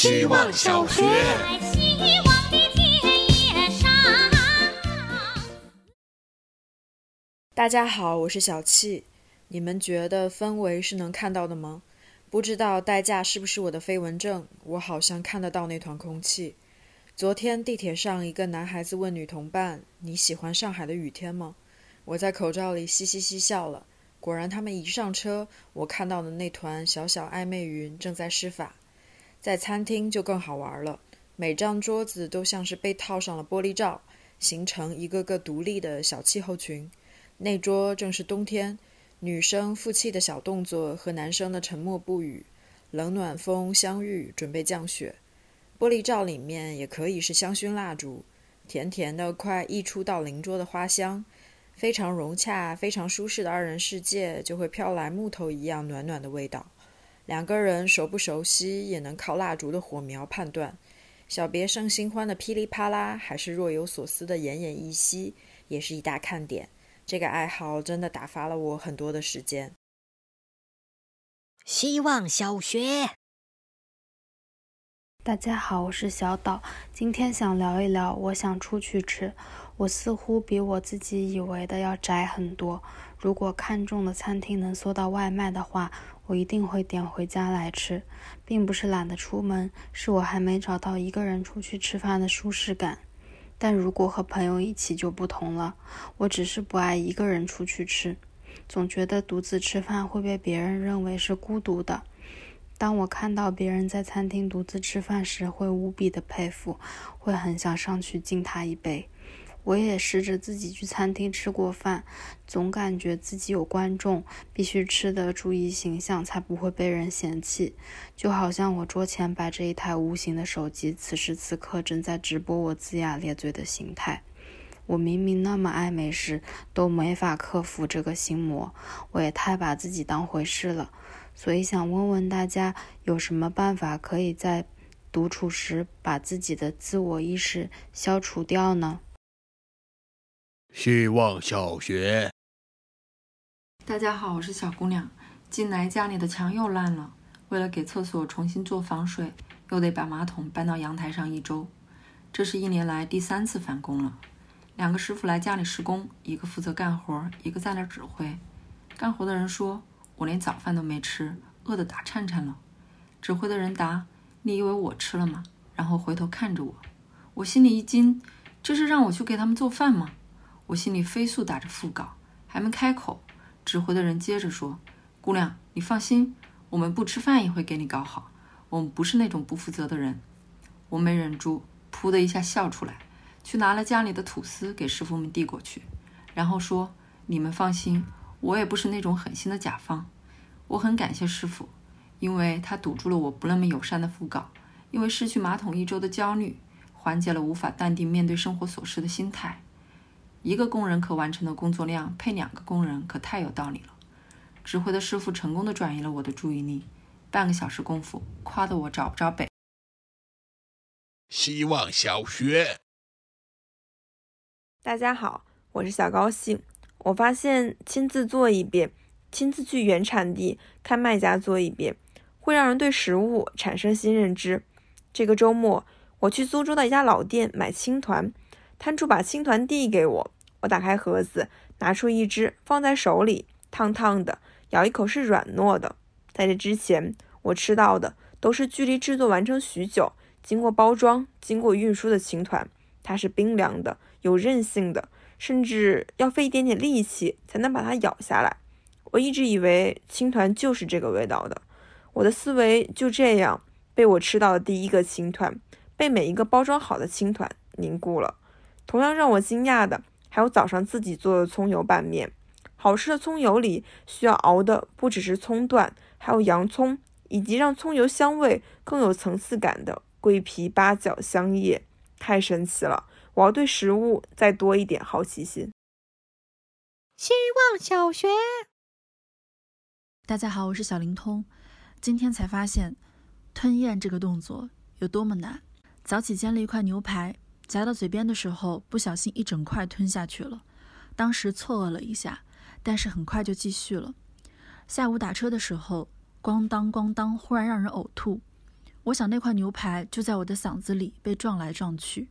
希望小学。在希望的田野上。大家好，我是小气。你们觉得氛围是能看到的吗？不知道代驾是不是我的飞蚊症，我好像看得到那团空气。昨天地铁上，一个男孩子问女同伴：“你喜欢上海的雨天吗？”我在口罩里嘻嘻嘻笑了。果然，他们一上车，我看到的那团小小暧昧云正在施法。在餐厅就更好玩了，每张桌子都像是被套上了玻璃罩，形成一个个独立的小气候群。那桌正是冬天，女生负气的小动作和男生的沉默不语，冷暖风相遇，准备降雪。玻璃罩里面也可以是香薰蜡烛，甜甜的快溢出到邻桌的花香，非常融洽、非常舒适的二人世界就会飘来木头一样暖暖的味道。两个人熟不熟悉，也能靠蜡烛的火苗判断。小别胜新欢的噼里啪啦，还是若有所思的奄奄一息，也是一大看点。这个爱好真的打发了我很多的时间。希望小学。大家好，我是小岛，今天想聊一聊，我想出去吃。我似乎比我自己以为的要宅很多。如果看中的餐厅能搜到外卖的话，我一定会点回家来吃，并不是懒得出门，是我还没找到一个人出去吃饭的舒适感。但如果和朋友一起就不同了，我只是不爱一个人出去吃，总觉得独自吃饭会被别人认为是孤独的。当我看到别人在餐厅独自吃饭时，会无比的佩服，会很想上去敬他一杯。我也试着自己去餐厅吃过饭，总感觉自己有观众，必须吃得注意形象，才不会被人嫌弃。就好像我桌前摆着一台无形的手机，此时此刻正在直播我龇牙咧嘴的形态。我明明那么爱美食，都没法克服这个心魔。我也太把自己当回事了。所以想问问大家，有什么办法可以在独处时把自己的自我意识消除掉呢？希望小学。大家好，我是小姑娘。近来家里的墙又烂了，为了给厕所重新做防水，又得把马桶搬到阳台上一周。这是一年来第三次返工了。两个师傅来家里施工，一个负责干活，一个在那指挥。干活的人说：“我连早饭都没吃，饿得打颤颤了。”指挥的人答：“你以为我吃了吗？”然后回头看着我，我心里一惊，这是让我去给他们做饭吗？我心里飞速打着腹稿，还没开口，指挥的人接着说：“姑娘，你放心，我们不吃饭也会给你搞好。我们不是那种不负责的人。”我没忍住，噗的一下笑出来，去拿了家里的吐司给师傅们递过去，然后说：“你们放心，我也不是那种狠心的甲方。我很感谢师傅，因为他堵住了我不那么友善的腹稿，因为失去马桶一周的焦虑，缓解了无法淡定面对生活琐事的心态。”一个工人可完成的工作量配两个工人，可太有道理了。指挥的师傅成功的转移了我的注意力，半个小时功夫，夸得我找不着北。希望小学。大家好，我是小高兴。我发现亲自做一遍，亲自去原产地看卖家做一遍，会让人对食物产生新认知。这个周末，我去苏州的一家老店买青团，摊主把青团递给我，我打开盒子，拿出一只放在手里，烫烫的，咬一口是软糯的。在这之前，我吃到的都是距离制作完成许久、经过包装、经过运输的青团，它是冰凉的，有韧性的，甚至要费一点点力气才能把它咬下来。我一直以为青团就是这个味道的，我的思维就这样被我吃到的第一个青团，被每一个包装好的青团凝固了。同样让我惊讶的，还有早上自己做的葱油拌面。好吃的葱油里需要熬的不只是葱段，还有洋葱，以及让葱油香味更有层次感的桂皮、八角、香叶，太神奇了！我要对食物再多一点好奇心。希望小学。大家好，我是小灵通。今天才发现，吞咽这个动作有多么难。早起煎了一块牛排，夹到嘴边的时候，不小心一整块吞下去了。当时错愕了一下，但是很快就继续了。下午打车的时候，咣当咣当，忽然让人呕吐。我想那块牛排就在我的嗓子里被撞来撞去。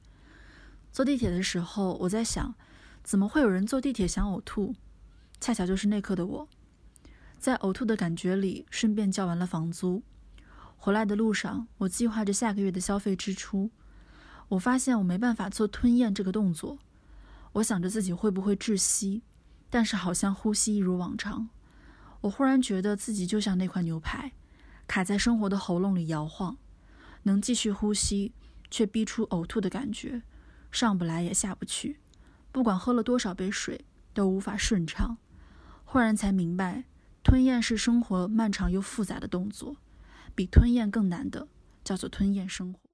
坐地铁的时候，我在想，怎么会有人坐地铁想呕吐？恰巧就是那刻的我，在呕吐的感觉里，顺便交完了房租。回来的路上，我计划着下个月的消费支出。我发现我没办法做吞咽这个动作。我想着自己会不会窒息，但是好像呼吸一如往常。我忽然觉得自己就像那块牛排，卡在生活的喉咙里摇晃，能继续呼吸，却逼出呕吐的感觉，上不来也下不去。不管喝了多少杯水，都无法顺畅。忽然才明白，吞咽是生活漫长又复杂的动作，比吞咽更难的叫做吞咽生活。